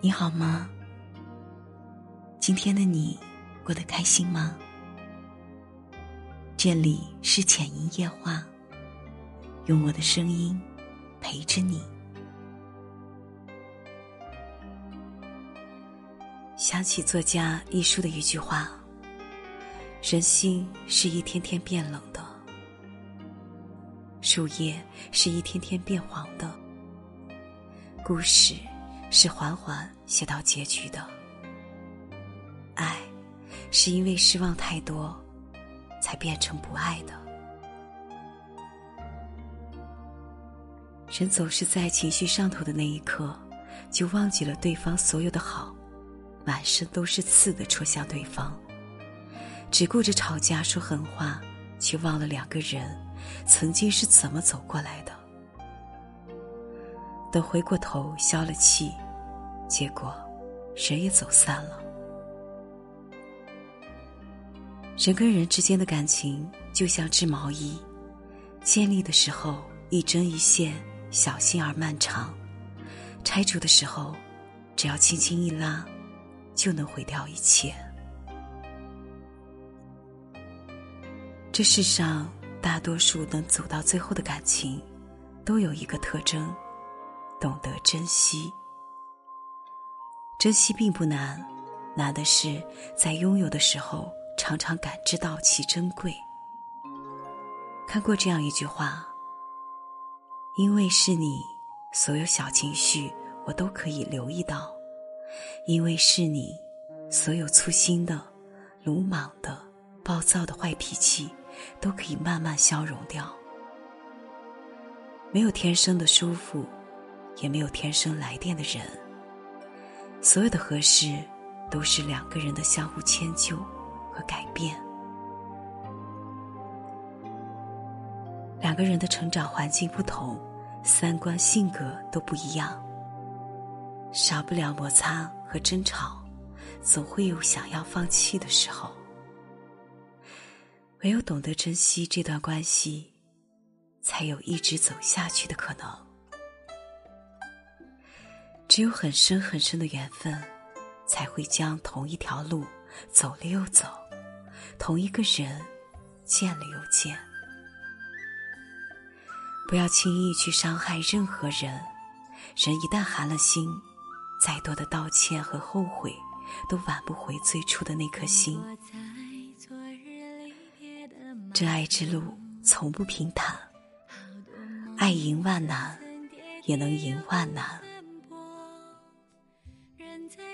你好吗？今天的你过得开心吗？这里是浅吟夜话，用我的声音陪着你。想起作家一书的一句话：“人心是一天天变冷的，树叶是一天天变黄的，故事。”是缓缓写到结局的，爱是因为失望太多，才变成不爱的。人总是在情绪上头的那一刻，就忘记了对方所有的好，满身都是刺的戳向对方，只顾着吵架说狠话，却忘了两个人曾经是怎么走过来的。等回过头消了气，结果人也走散了。人跟人之间的感情就像织毛衣，建立的时候一针一线，小心而漫长；拆除的时候，只要轻轻一拉，就能毁掉一切。这世上大多数能走到最后的感情，都有一个特征。懂得珍惜，珍惜并不难，难的是在拥有的时候常常感知到其珍贵。看过这样一句话：“因为是你，所有小情绪我都可以留意到；因为是你，所有粗心的、鲁莽的、暴躁的坏脾气都可以慢慢消融掉。没有天生的舒服。”也没有天生来电的人，所有的合适都是两个人的相互迁就和改变。两个人的成长环境不同，三观性格都不一样，少不了摩擦和争吵，总会有想要放弃的时候。唯有懂得珍惜这段关系，才有一直走下去的可能。只有很深很深的缘分，才会将同一条路走了又走，同一个人见了又见。不要轻易去伤害任何人，人一旦寒了心，再多的道歉和后悔，都挽不回最初的那颗心。真爱之路从不平坦，爱赢万难，也能赢万难。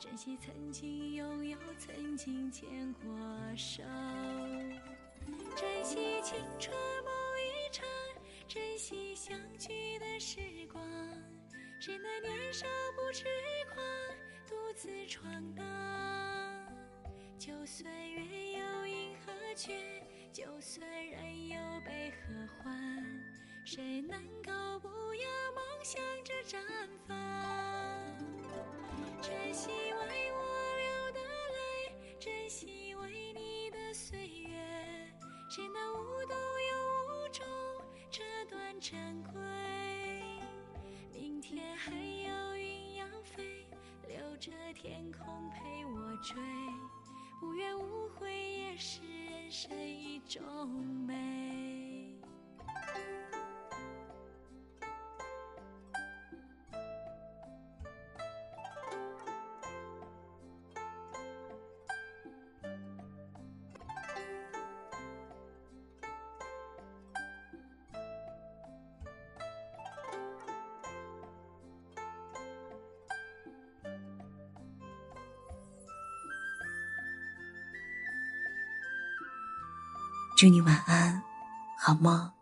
珍惜曾经拥有，曾经牵过手。珍惜青春梦一场，珍惜相聚的时光。谁能年少不痴狂，独自闯荡？就算月有阴和缺，就算人有悲和欢，谁能够不要梦想着绽放？珍惜还有云要飞，留着天空陪我追，无怨无悔也是人生一种祝你晚安，好梦。